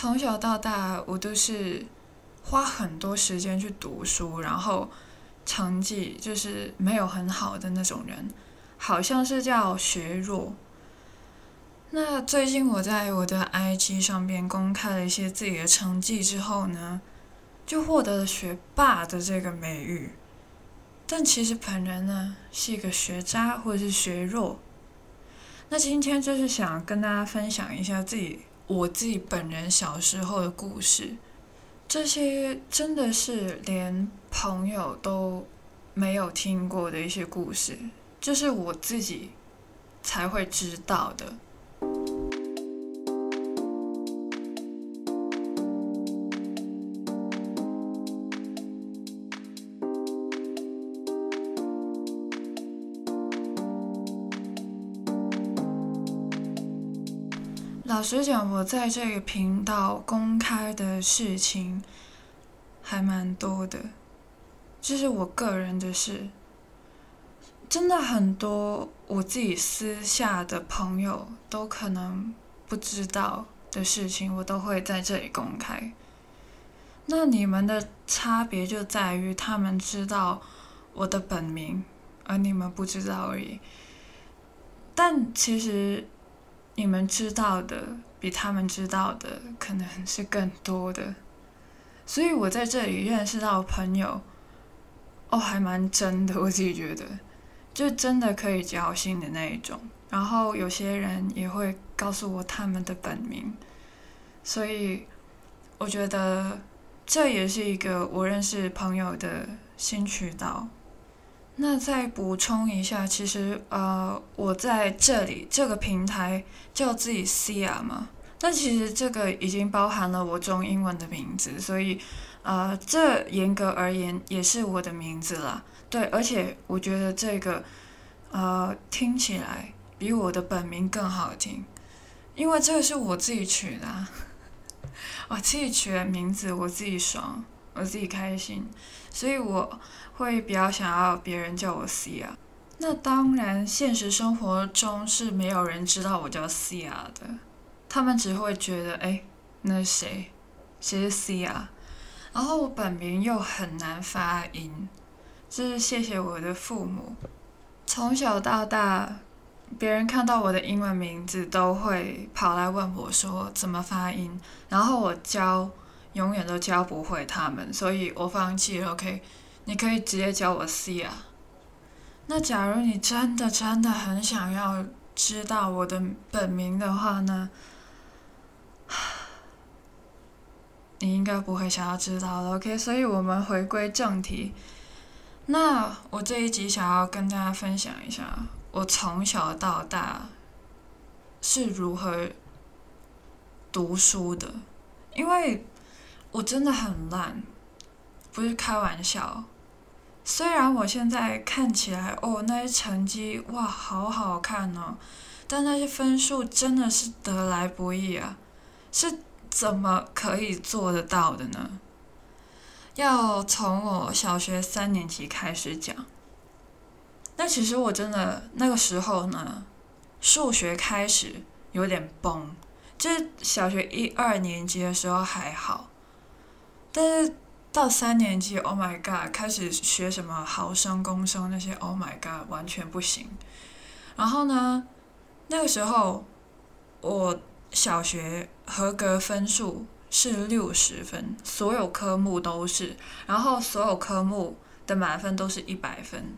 从小到大，我都是花很多时间去读书，然后成绩就是没有很好的那种人，好像是叫学弱。那最近我在我的 IG 上边公开了一些自己的成绩之后呢，就获得了学霸的这个美誉。但其实本人呢是一个学渣或者是学弱。那今天就是想跟大家分享一下自己我自己本人小时候的故事，这些真的是连朋友都没有听过的一些故事，就是我自己才会知道的。老实讲，我在这个频道公开的事情还蛮多的，这是我个人的事。真的很多我自己私下的朋友都可能不知道的事情，我都会在这里公开。那你们的差别就在于他们知道我的本名，而你们不知道而已。但其实。你们知道的比他们知道的可能是更多的，所以我在这里认识到朋友，哦，还蛮真的，我自己觉得，就真的可以交心的那一种。然后有些人也会告诉我他们的本名，所以我觉得这也是一个我认识朋友的新渠道。那再补充一下，其实呃，我在这里这个平台叫自己 Cia 嘛，那其实这个已经包含了我中英文的名字，所以呃，这严格而言也是我的名字啦。对，而且我觉得这个呃听起来比我的本名更好听，因为这个是我自己取的，我自己取的名字，我自己爽，我自己开心，所以我。会比较想要别人叫我 Cia，那当然现实生活中是没有人知道我叫 Cia 的，他们只会觉得哎，那谁，谁是 Cia，然后我本名又很难发音，这是谢谢我的父母，从小到大，别人看到我的英文名字都会跑来问我说怎么发音，然后我教永远都教不会他们，所以我放弃了，OK。你可以直接叫我 C 啊。那假如你真的真的很想要知道我的本名的话呢？你应该不会想要知道了，OK？所以我们回归正题。那我这一集想要跟大家分享一下，我从小到大是如何读书的，因为我真的很烂，不是开玩笑。虽然我现在看起来哦，那些成绩哇，好好看哦，但那些分数真的是得来不易啊，是怎么可以做得到的呢？要从我小学三年级开始讲。那其实我真的那个时候呢，数学开始有点崩，就是小学一二年级的时候还好，但是。到三年级，Oh my god，开始学什么毫升、公升那些，Oh my god，完全不行。然后呢，那个时候我小学合格分数是六十分，所有科目都是，然后所有科目的满分都是一百分。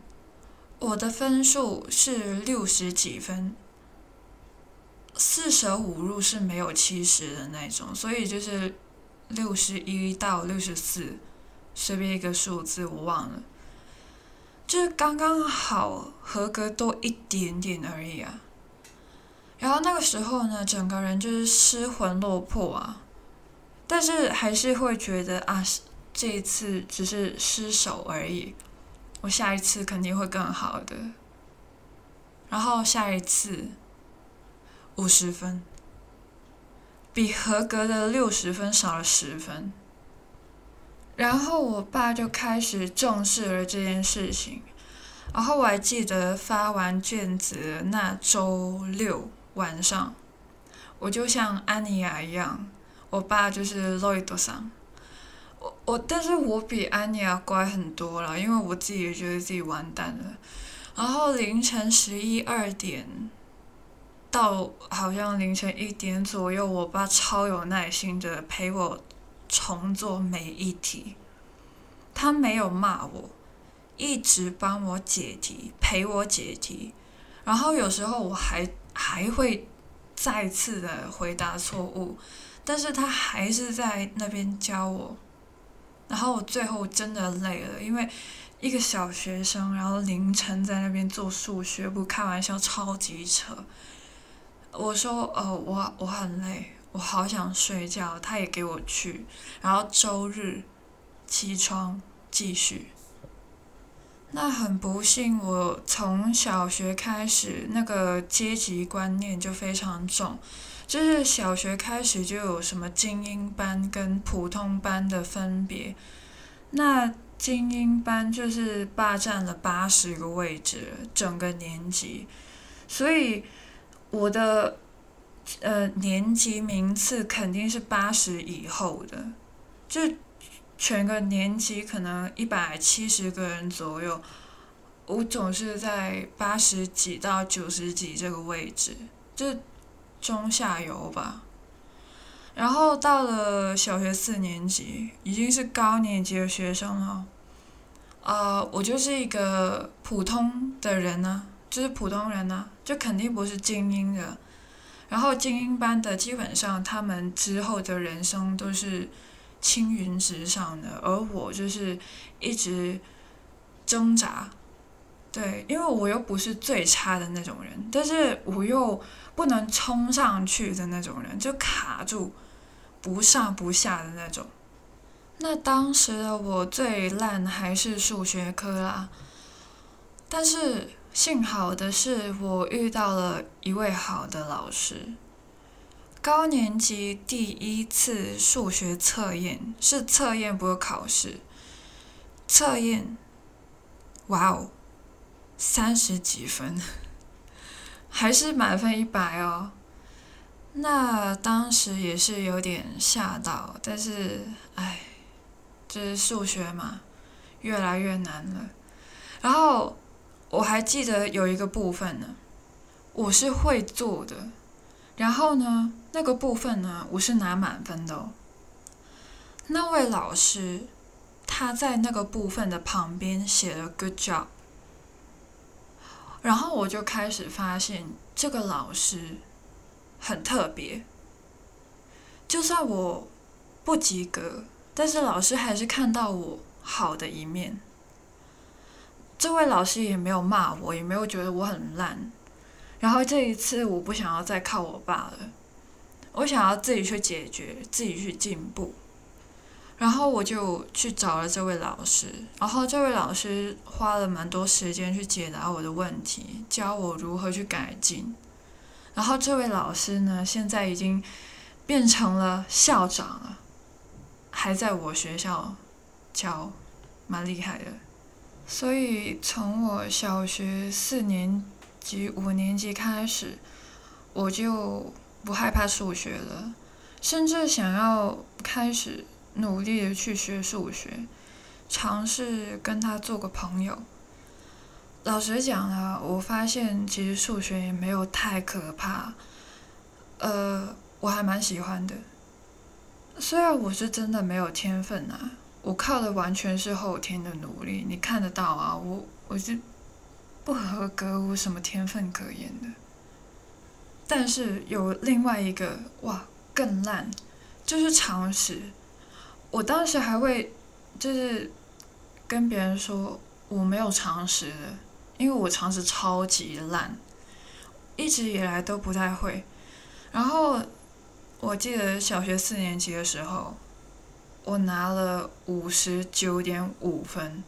我的分数是六十几分，四舍五入是没有七十的那种，所以就是。六十一到六十四，随便一个数字我忘了，就是刚刚好合格多一点点而已啊。然后那个时候呢，整个人就是失魂落魄啊，但是还是会觉得啊，这一次只是失手而已，我下一次肯定会更好的。然后下一次五十分。比合格的六十分少了十分，然后我爸就开始重视了这件事情，然后我还记得发完卷子那周六晚上，我就像安妮亚一样，我爸就是洛伊多桑。我我，但是我比安妮亚乖很多了，因为我自己也觉得自己完蛋了。然后凌晨十一二点到好像凌晨一点左右，我爸超有耐心的陪我重做每一题，他没有骂我，一直帮我解题，陪我解题。然后有时候我还还会再次的回答错误，但是他还是在那边教我。然后我最后真的累了，因为一个小学生，然后凌晨在那边做数学，不开玩笑，超级扯。我说，呃，我我很累，我好想睡觉。他也给我去，然后周日起床继续。那很不幸，我从小学开始，那个阶级观念就非常重。就是小学开始就有什么精英班跟普通班的分别，那精英班就是霸占了八十个位置，整个年级，所以我的呃年级名次肯定是八十以后的，就全个年级可能一百七十个人左右，我总是在八十几到九十几这个位置，就。中下游吧，然后到了小学四年级，已经是高年级的学生了。呃，我就是一个普通的人呢，就是普通人呢，就肯定不是精英的。然后精英班的基本上他们之后的人生都是青云直上的，而我就是一直挣扎。对，因为我又不是最差的那种人，但是我又不能冲上去的那种人，就卡住，不上不下的那种。那当时的我最烂还是数学科啦，但是幸好的是我遇到了一位好的老师。高年级第一次数学测验是测验，不是考试。测验，哇哦！三十几分，还是满分一百哦。那当时也是有点吓到，但是唉，这是数学嘛，越来越难了。然后我还记得有一个部分呢，我是会做的。然后呢，那个部分呢，我是拿满分的哦。那位老师他在那个部分的旁边写了 “good job”。然后我就开始发现这个老师很特别，就算我不及格，但是老师还是看到我好的一面。这位老师也没有骂我，也没有觉得我很烂。然后这一次我不想要再靠我爸了，我想要自己去解决，自己去进步。然后我就去找了这位老师，然后这位老师花了蛮多时间去解答我的问题，教我如何去改进。然后这位老师呢，现在已经变成了校长了，还在我学校教，蛮厉害的。所以从我小学四年级、五年级开始，我就不害怕数学了，甚至想要开始。努力的去学数学，尝试跟他做个朋友。老实讲啊，我发现其实数学也没有太可怕，呃，我还蛮喜欢的。虽然我是真的没有天分啊，我靠的完全是后天的努力。你看得到啊，我我是不合格，我什么天分可言的？但是有另外一个哇，更烂，就是常识。我当时还会，就是跟别人说我没有常识的，因为我常识超级烂，一直以来都不太会。然后我记得小学四年级的时候，我拿了五十九点五分。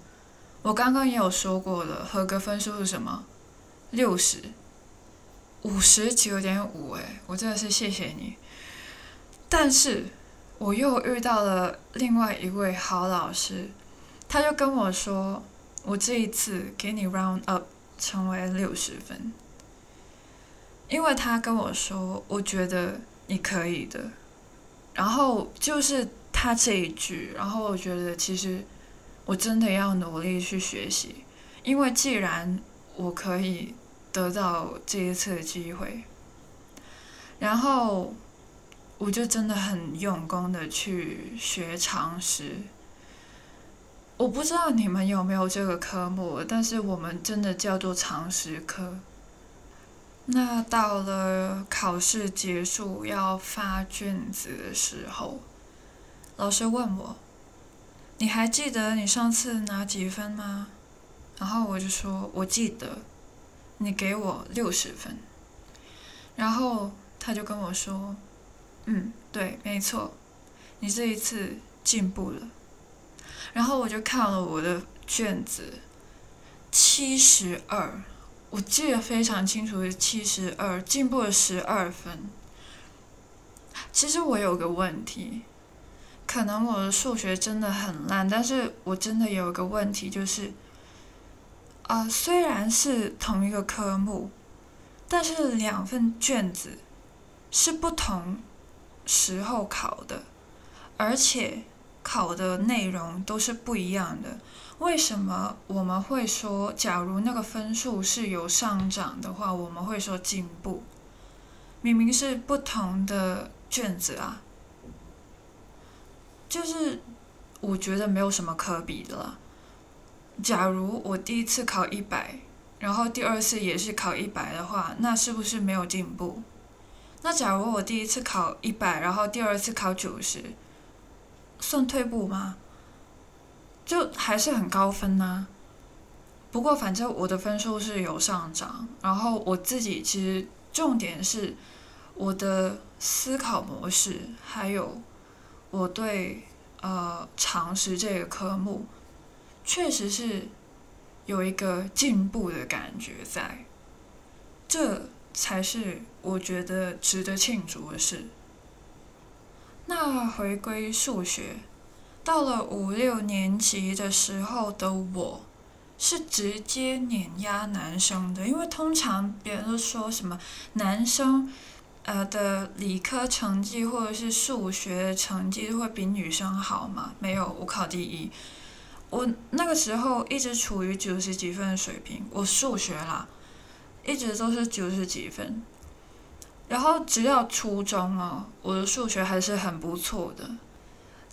我刚刚也有说过了，合格分数是什么？六十，五十九点五，哎，我真的是谢谢你。但是。我又遇到了另外一位好老师，他就跟我说：“我这一次给你 round up 成为六十分，因为他跟我说，我觉得你可以的。”然后就是他这一句，然后我觉得其实我真的要努力去学习，因为既然我可以得到这一次机会，然后我就真的很用功的去学常识。我不知道你们有没有这个科目，但是我们真的叫做常识课。那到了考试结束要发卷子的时候，老师问我：“你还记得你上次拿几分吗？”然后我就说：“我记得，你给我六十分。”然后他就跟我说：“嗯，对，没错，你这一次进步了。”然后我就看了我的卷子，七十二，我记得非常清楚，是七十二，进步了十二分。其实我有个问题，可能我的数学真的很烂，但是我真的有一个问题，就是，啊，虽然是同一个科目，但是两份卷子是不同时候考的，而且。考的内容都是不一样的，为什么我们会说，假如那个分数是有上涨的话，我们会说进步？明明是不同的卷子啊，就是我觉得没有什么可比的了。假如我第一次考一百，然后第二次也是考一百的话，那是不是没有进步？那假如我第一次考一百，然后第二次考九十？算退步吗？就还是很高分呐。不过反正我的分数是有上涨，然后我自己其实重点是我的思考模式，还有我对呃常识这个科目，确实是有一个进步的感觉在，这才是我觉得值得庆祝的事。那回归数学，到了五六年级的时候的我，是直接碾压男生的，因为通常别人都说什么男生，呃的理科成绩或者是数学成绩会比女生好吗？没有，我考第一，我那个时候一直处于九十几分的水平，我数学啦，一直都是九十几分。然后直到初中哦，我的数学还是很不错的。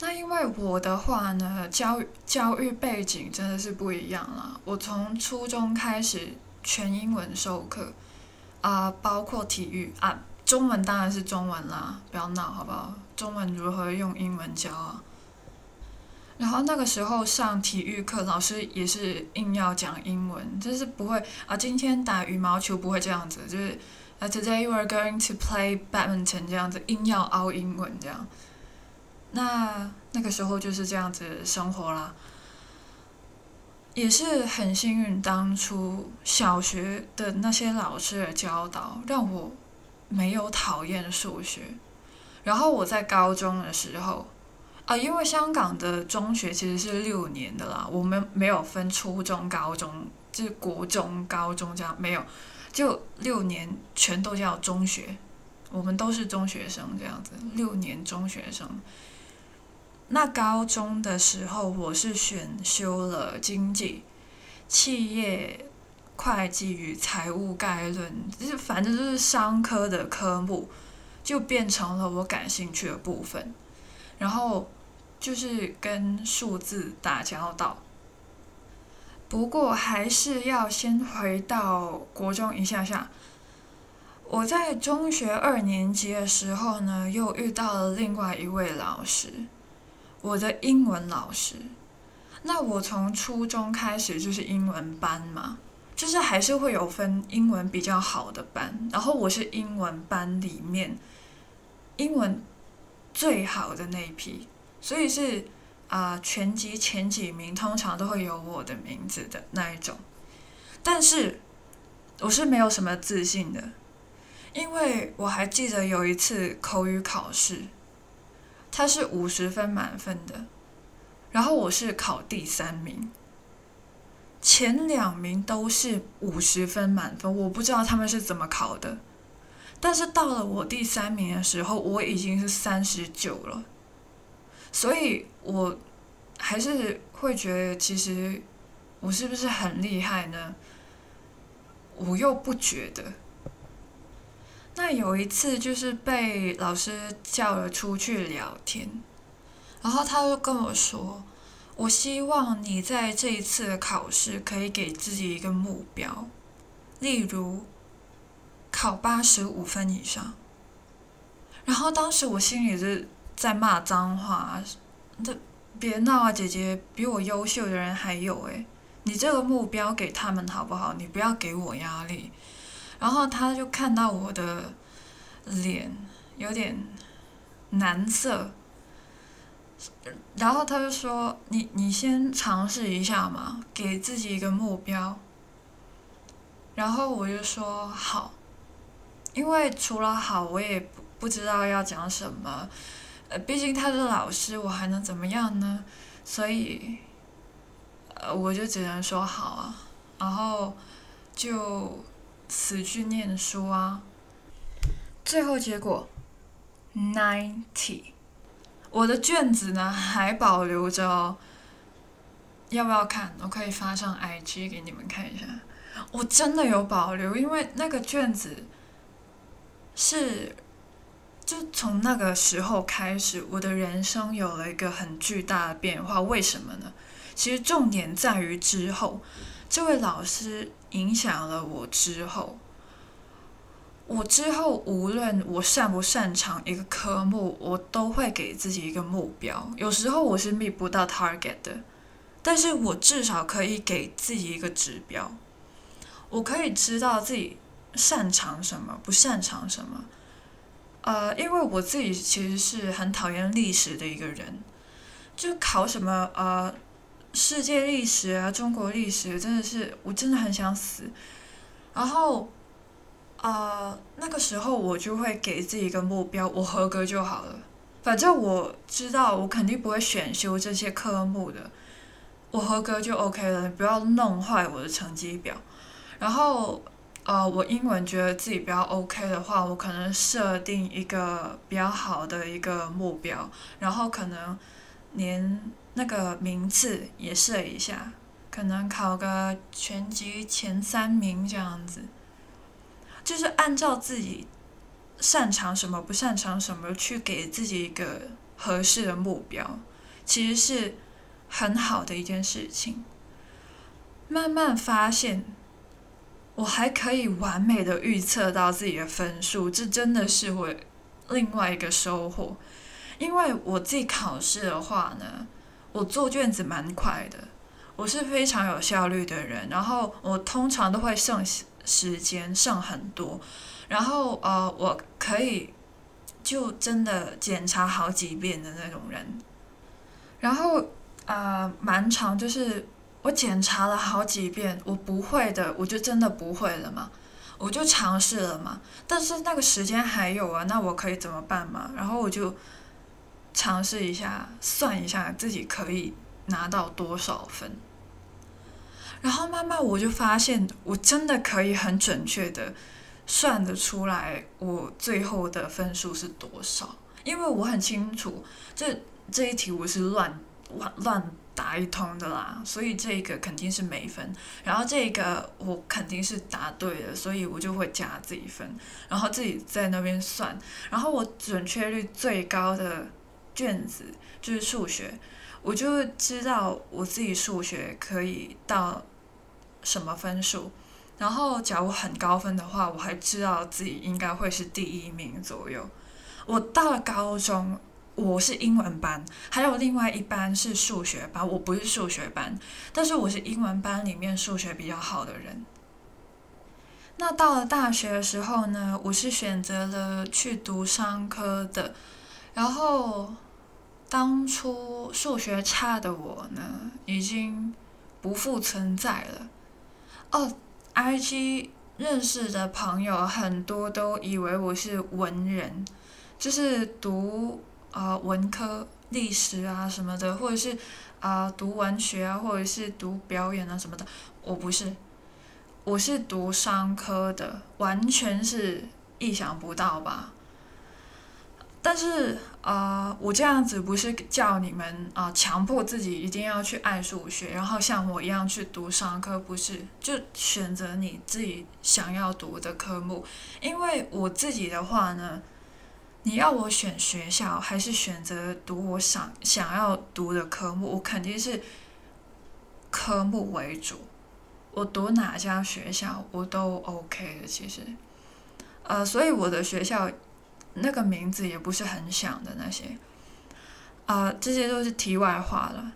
那因为我的话呢，教教育背景真的是不一样了。我从初中开始全英文授课，啊，包括体育啊，中文当然是中文啦，不要闹好不好？中文如何用英文教啊？然后那个时候上体育课，老师也是硬要讲英文，就是不会啊，今天打羽毛球不会这样子，就是。啊，Today we are going to play badminton，这样子硬要凹英文这样，那那个时候就是这样子生活啦，也是很幸运，当初小学的那些老师的教导让我没有讨厌数学，然后我在高中的时候，啊，因为香港的中学其实是六年的啦，我们没有分初中、高中，就是国中、高中这样没有。就六年全都叫中学，我们都是中学生这样子，六年中学生。那高中的时候，我是选修了经济、企业会计与财务概论，就是反正就是商科的科目，就变成了我感兴趣的部分。然后就是跟数字打交道。不过还是要先回到国中一下下。我在中学二年级的时候呢，又遇到了另外一位老师，我的英文老师。那我从初中开始就是英文班嘛，就是还是会有分英文比较好的班，然后我是英文班里面英文最好的那一批，所以是。啊，全级前几名通常都会有我的名字的那一种，但是我是没有什么自信的，因为我还记得有一次口语考试，它是五十分满分的，然后我是考第三名，前两名都是五十分满分，我不知道他们是怎么考的，但是到了我第三名的时候，我已经是三十九了，所以我还是会觉得，其实我是不是很厉害呢？我又不觉得。那有一次就是被老师叫了出去聊天，然后他就跟我说：“我希望你在这一次的考试可以给自己一个目标，例如考八十五分以上。”然后当时我心里是在骂脏话：“这别闹啊，姐姐，比我优秀的人还有诶，你这个目标给他们好不好？你不要给我压力。”然后他就看到我的脸有点难色，然后他就说：“你你先尝试一下嘛，给自己一个目标。”然后我就说：“好。”因为除了好，我也不不知道要讲什么。呃，毕竟他是老师，我还能怎么样呢？所以，呃，我就只能说好啊。然后就。死去念书啊！最后结果，ninety，我的卷子呢还保留着。要不要看？我可以发上 IG 给你们看一下。我真的有保留，因为那个卷子是，就从那个时候开始，我的人生有了一个很巨大的变化。为什么呢？其实重点在于之后，这位老师。影响了我之后，我之后无论我擅不擅长一个科目，我都会给自己一个目标。有时候我是 meet 不到 target 的，但是我至少可以给自己一个指标，我可以知道自己擅长什么，不擅长什么。呃，因为我自己其实是很讨厌历史的一个人，就考什么呃。世界历史啊，中国历史真的是，我真的很想死。然后，呃，那个时候我就会给自己一个目标，我合格就好了。反正我知道，我肯定不会选修这些科目的，我合格就 OK 了。不要弄坏我的成绩表。然后，呃，我英文觉得自己比较 OK 的话，我可能设定一个比较好的一个目标，然后可能连。那个名次也设一下，可能考个全级前三名这样子，就是按照自己擅长什么、不擅长什么去给自己一个合适的目标，其实是很好的一件事情。慢慢发现，我还可以完美的预测到自己的分数，这真的是我另外一个收获。因为我自己考试的话呢。我做卷子蛮快的，我是非常有效率的人，然后我通常都会剩时间剩很多，然后呃我可以就真的检查好几遍的那种人，然后啊蛮长，就是我检查了好几遍，我不会的我就真的不会了嘛，我就尝试了嘛，但是那个时间还有啊，那我可以怎么办嘛？然后我就。尝试一下，算一下自己可以拿到多少分，然后慢慢我就发现，我真的可以很准确的算得出来我最后的分数是多少，因为我很清楚这这一题我是乱乱乱答一通的啦，所以这个肯定是没分，然后这个我肯定是答对了，所以我就会加自己分，然后自己在那边算，然后我准确率最高的。卷子就是数学，我就知道我自己数学可以到什么分数，然后假如很高分的话，我还知道自己应该会是第一名左右。我到了高中，我是英文班，还有另外一班是数学班，我不是数学班，但是我是英文班里面数学比较好的人。那到了大学的时候呢，我是选择了去读商科的。然后，当初数学差的我呢，已经不复存在了。哦，IG 认识的朋友很多都以为我是文人，就是读啊文科历史啊什么的，或者是啊读文学啊，或者是读表演啊什么的。我不是，我是读商科的，完全是。意想不到吧。但是呃，我这样子不是叫你们啊强迫自己一定要去爱数学，然后像我一样去读商科，不是，就选择你自己想要读的科目。因为我自己的话呢，你要我选学校还是选择读我想想要读的科目，我肯定是科目为主。我读哪家学校我都 OK 的，其实，呃，所以我的学校。那个名字也不是很响的那些，啊，这些都是题外话了。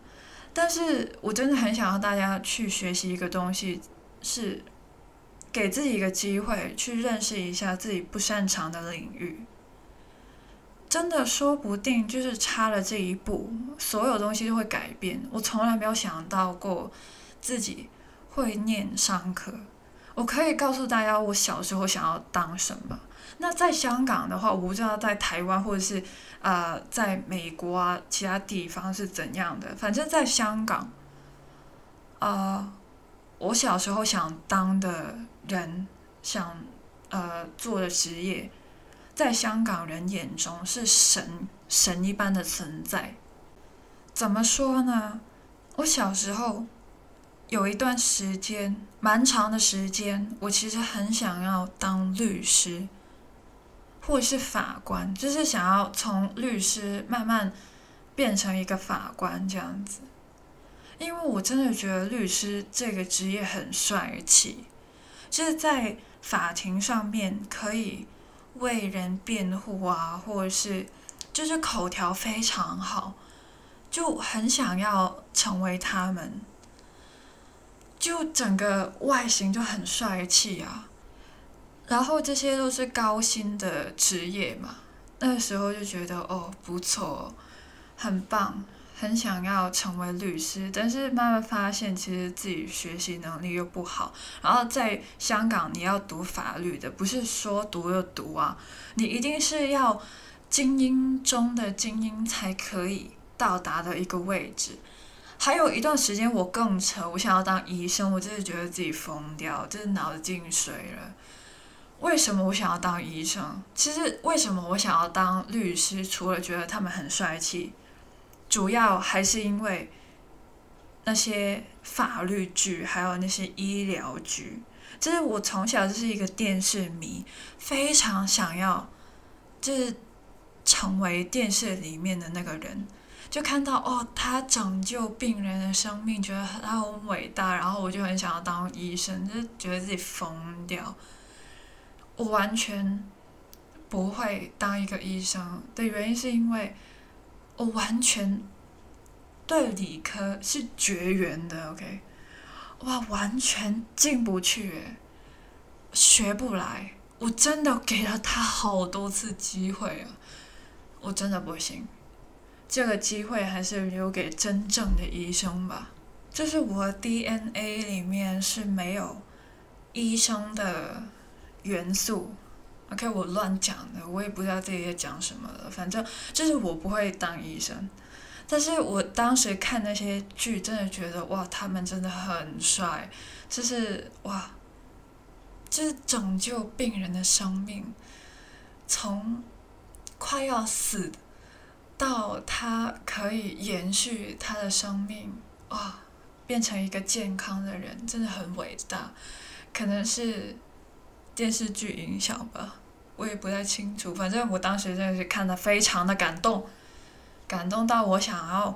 但是我真的很想要大家去学习一个东西，是给自己一个机会去认识一下自己不擅长的领域。真的说不定就是差了这一步，所有东西都会改变。我从来没有想到过自己会念商科。我可以告诉大家，我小时候想要当什么。那在香港的话，我不知道在台湾或者是呃在美国啊其他地方是怎样的。反正，在香港，呃，我小时候想当的人，想呃做的职业，在香港人眼中是神神一般的存在。怎么说呢？我小时候有一段时间，蛮长的时间，我其实很想要当律师。或者是法官，就是想要从律师慢慢变成一个法官这样子，因为我真的觉得律师这个职业很帅气，就是在法庭上面可以为人辩护啊，或者是就是口条非常好，就很想要成为他们，就整个外形就很帅气啊。然后这些都是高薪的职业嘛，那时候就觉得哦不错，很棒，很想要成为律师。但是慢慢发现，其实自己学习能力又不好。然后在香港，你要读法律的，不是说读就读啊，你一定是要精英中的精英才可以到达的一个位置。还有一段时间我更扯，我想要当医生，我真的觉得自己疯掉，真的脑子进水了。为什么我想要当医生？其实为什么我想要当律师？除了觉得他们很帅气，主要还是因为那些法律剧，还有那些医疗剧。就是我从小就是一个电视迷，非常想要就是成为电视里面的那个人。就看到哦，他拯救病人的生命，觉得他很伟大，然后我就很想要当医生，就觉得自己疯掉。我完全不会当一个医生的原因，是因为我完全对理科是绝缘的。OK，哇，完全进不去，学不来。我真的给了他好多次机会啊，我真的不行。这个机会还是留给真正的医生吧。就是我 DNA 里面是没有医生的。元素，OK，我乱讲的，我也不知道自己在讲什么了。反正就是我不会当医生，但是我当时看那些剧，真的觉得哇，他们真的很帅，就是哇，就是拯救病人的生命，从快要死到他可以延续他的生命，哇，变成一个健康的人，真的很伟大，可能是。电视剧影响吧，我也不太清楚。反正我当时真的是看的非常的感动，感动到我想要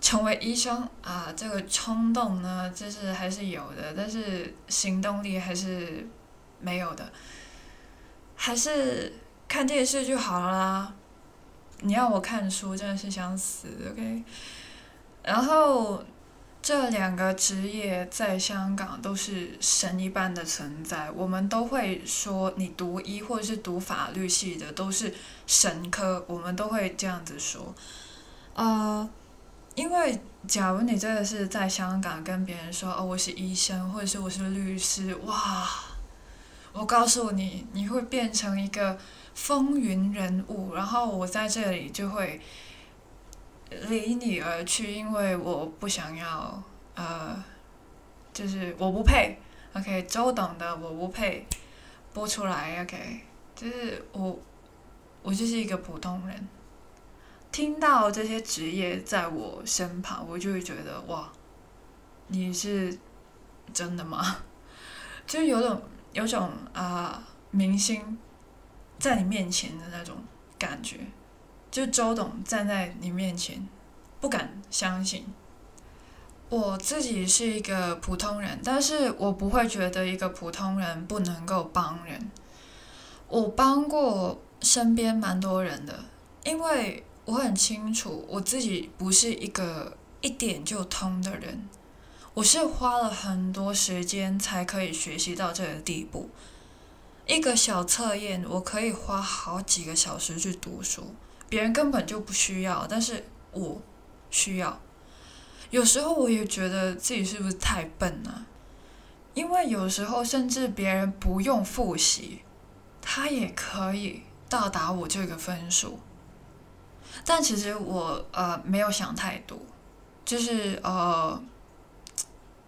成为医生啊！这个冲动呢，就是还是有的，但是行动力还是没有的，还是看电视就好了啦。你要我看书，真的是想死，OK？然后。这两个职业在香港都是神一般的存在，我们都会说你读医或者是读法律系的都是神科，我们都会这样子说。呃，因为假如你真的是在香港跟别人说哦我是医生或者是我是律师，哇，我告诉你你会变成一个风云人物，然后我在这里就会。离你而去，因为我不想要，呃，就是我不配，OK，周董的我不配播出来，OK，就是我，我就是一个普通人。听到这些职业在我身旁，我就会觉得哇，你是真的吗？就有种有种啊，明星在你面前的那种感觉，就周董站在你面前，不敢相信。我自己是一个普通人，但是我不会觉得一个普通人不能够帮人。我帮过身边蛮多人的，因为。我很清楚，我自己不是一个一点就通的人，我是花了很多时间才可以学习到这个地步。一个小测验，我可以花好几个小时去读书，别人根本就不需要，但是我需要。有时候我也觉得自己是不是太笨了，因为有时候甚至别人不用复习，他也可以到达我这个分数。但其实我呃没有想太多，就是呃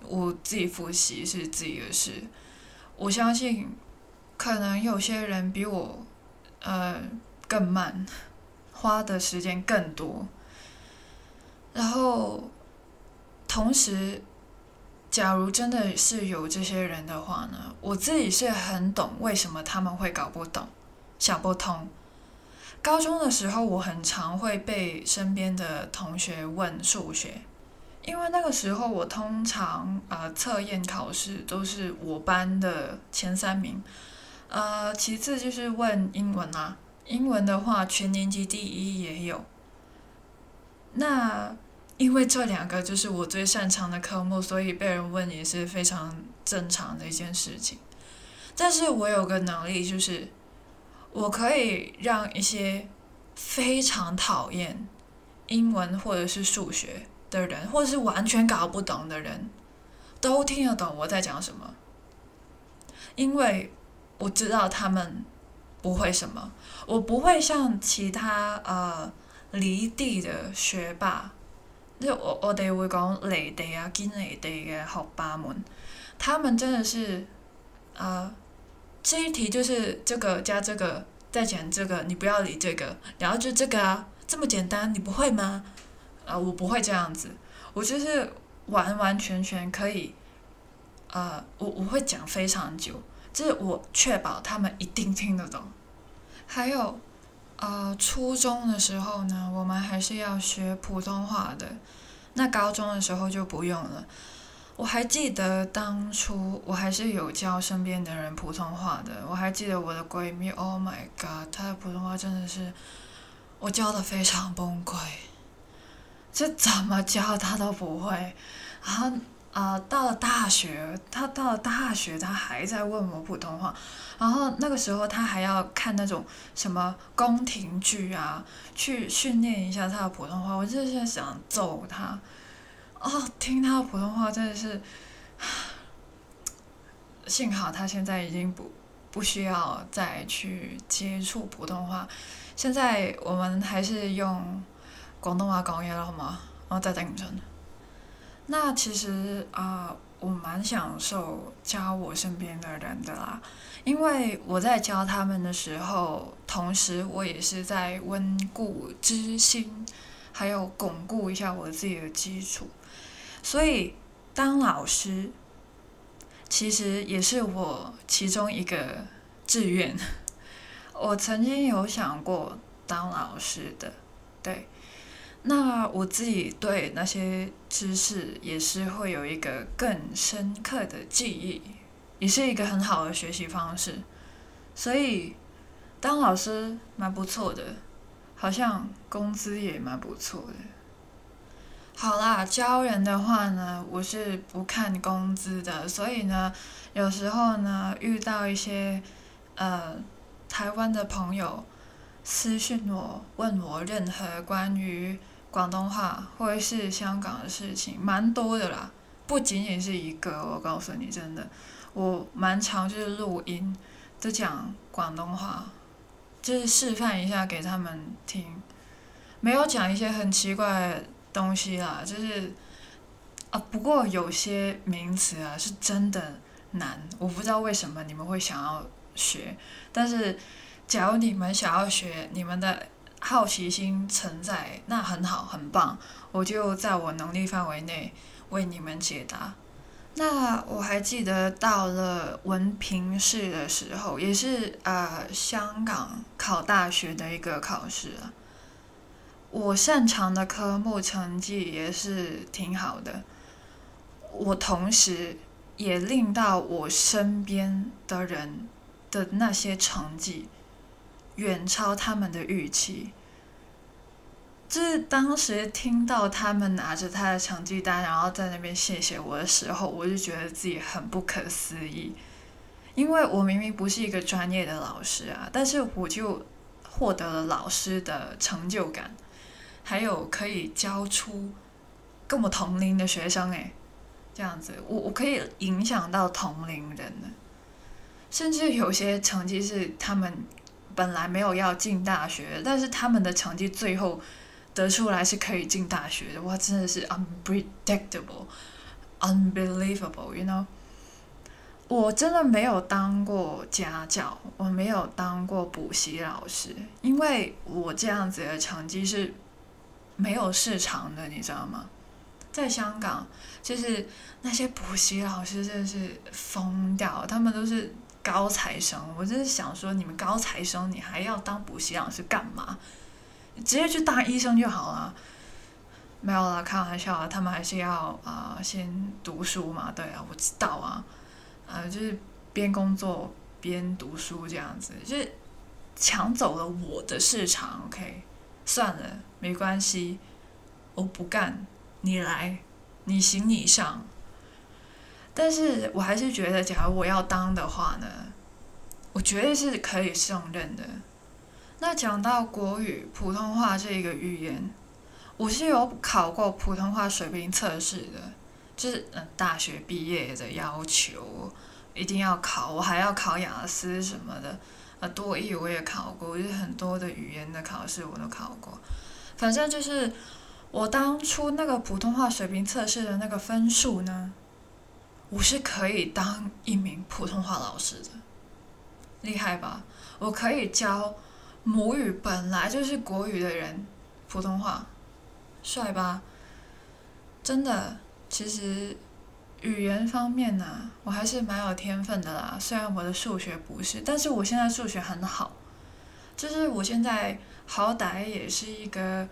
我自己复习是自己的事，我相信可能有些人比我呃更慢，花的时间更多，然后同时，假如真的是有这些人的话呢，我自己是很懂为什么他们会搞不懂、想不通。高中的时候，我很常会被身边的同学问数学，因为那个时候我通常呃测验考试都是我班的前三名，呃，其次就是问英文啊，英文的话全年级第一也有。那因为这两个就是我最擅长的科目，所以被人问也是非常正常的一件事情。但是我有个能力就是。我可以让一些非常讨厌英文或者是数学的人，或者是完全搞不懂的人，都听得懂我在讲什么，因为我知道他们不会什么，我不会像其他呃离地的学霸，就我我哋会讲离地啊、坚离地嘅学霸们，他们真的是呃。这一题就是这个加这个再减这个，你不要理这个，然后就这个啊，这么简单，你不会吗？啊，我不会这样子，我就是完完全全可以，呃，我我会讲非常久，就是我确保他们一定听得懂。还有，呃，初中的时候呢，我们还是要学普通话的，那高中的时候就不用了。我还记得当初我还是有教身边的人普通话的。我还记得我的闺蜜，Oh my god，她的普通话真的是我教的非常崩溃，这怎么教她都不会。然后啊，到了大学，他到了大学，他还在问我普通话。然后那个时候他还要看那种什么宫廷剧啊，去训练一下他的普通话。我真的是想揍他。哦，听他的普通话真的是，幸好他现在已经不不需要再去接触普通话，现在我们还是用广东话讲嘢啦，好吗？我再等阵。那其实啊，我蛮享受教我身边的人的啦，因为我在教他们的时候，同时我也是在温故知新，还有巩固一下我自己的基础。所以，当老师其实也是我其中一个志愿。我曾经有想过当老师的，对。那我自己对那些知识也是会有一个更深刻的记忆，也是一个很好的学习方式。所以，当老师蛮不错的，好像工资也蛮不错的。好啦，教人的话呢，我是不看工资的，所以呢，有时候呢，遇到一些呃台湾的朋友私信我，问我任何关于广东话或者是香港的事情，蛮多的啦，不仅仅是一个，我告诉你，真的，我蛮常就是录音，就讲广东话，就是示范一下给他们听，没有讲一些很奇怪的。东西啦，就是啊，不过有些名词啊是真的难，我不知道为什么你们会想要学，但是假如你们想要学，你们的好奇心存在，那很好，很棒，我就在我能力范围内为你们解答。那我还记得到了文凭试的时候，也是呃香港考大学的一个考试啊。我擅长的科目成绩也是挺好的，我同时也令到我身边的人的那些成绩远超他们的预期。就是当时听到他们拿着他的成绩单，然后在那边谢谢我的时候，我就觉得自己很不可思议，因为我明明不是一个专业的老师啊，但是我就获得了老师的成就感，还有可以教出跟我同龄的学生诶，这样子，我我可以影响到同龄人，甚至有些成绩是他们本来没有要进大学，但是他们的成绩最后。得出来是可以进大学的，哇，真的是 unpredictable，unbelievable，you know？我真的没有当过家教，我没有当过补习老师，因为我这样子的成绩是没有市场的，你知道吗？在香港，就是那些补习老师真的是疯掉，他们都是高材生，我就是想说，你们高材生，你还要当补习老师干嘛？直接去当医生就好了，没有啦，开玩笑啊，他们还是要啊先读书嘛，对啊，我知道啊，呃，就是边工作边读书这样子，就是抢走了我的市场，OK，算了，没关系，我不干，你来，你行你上，但是我还是觉得，假如我要当的话呢，我绝对是可以胜任的。那讲到国语普通话这一个语言，我是有考过普通话水平测试的，就是嗯大学毕业的要求一定要考，我还要考雅思什么的，呃多译我也考过，就是很多的语言的考试我都考过，反正就是我当初那个普通话水平测试的那个分数呢，我是可以当一名普通话老师的，厉害吧？我可以教。母语本来就是国语的人，普通话，帅吧？真的，其实语言方面呢，我还是蛮有天分的啦。虽然我的数学不是，但是我现在数学很好，就是我现在好歹也是一个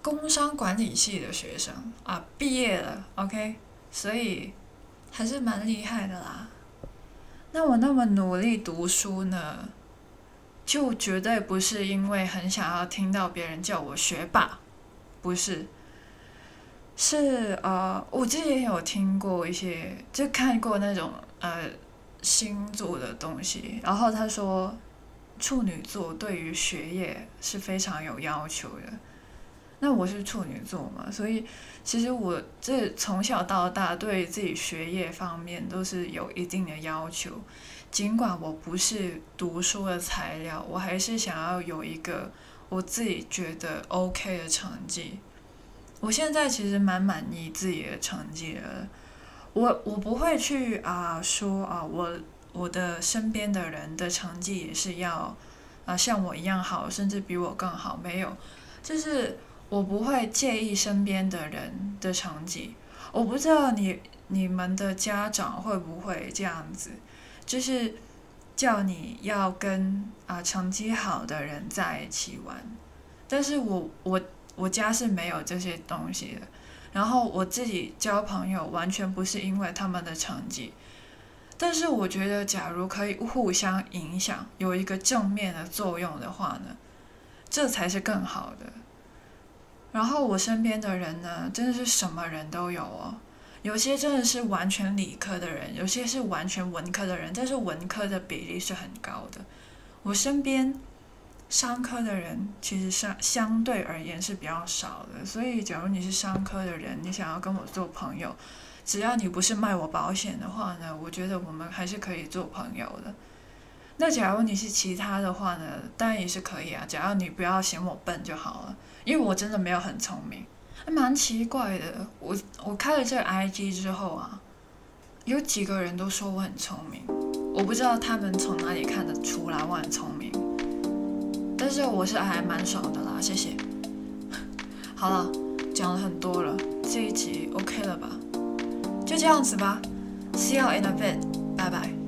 工商管理系的学生啊，毕业了，OK，所以还是蛮厉害的啦。那我那么努力读书呢？就绝对不是因为很想要听到别人叫我学霸，不是，是呃，我之前有听过一些，就看过那种呃星座的东西，然后他说处女座对于学业是非常有要求的，那我是处女座嘛，所以其实我这从小到大对自己学业方面都是有一定的要求。尽管我不是读书的材料，我还是想要有一个我自己觉得 OK 的成绩。我现在其实蛮满意自己的成绩的。我我不会去啊说啊我我的身边的人的成绩也是要啊像我一样好，甚至比我更好。没有，就是我不会介意身边的人的成绩。我不知道你你们的家长会不会这样子。就是叫你要跟啊成绩好的人在一起玩，但是我我我家是没有这些东西的，然后我自己交朋友完全不是因为他们的成绩，但是我觉得假如可以互相影响，有一个正面的作用的话呢，这才是更好的。然后我身边的人呢，真的是什么人都有哦。有些真的是完全理科的人，有些是完全文科的人，但是文科的比例是很高的。我身边商科的人其实相相对而言是比较少的，所以假如你是商科的人，你想要跟我做朋友，只要你不是卖我保险的话呢，我觉得我们还是可以做朋友的。那假如你是其他的话呢，当然也是可以啊，只要你不要嫌我笨就好了，因为我真的没有很聪明。还蛮奇怪的，我我开了这个 IG 之后啊，有几个人都说我很聪明，我不知道他们从哪里看得出来我很聪明。但是我是还蛮爽的啦，谢谢。好了，讲了很多了，这一集 OK 了吧？就这样子吧，See you in a bit，拜拜。